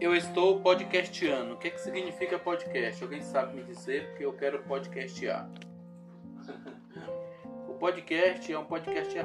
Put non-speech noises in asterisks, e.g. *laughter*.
Eu estou podcastando. O que, é que significa podcast? Alguém sabe me dizer? Porque eu quero podcastear. *laughs* o podcast é um podcast.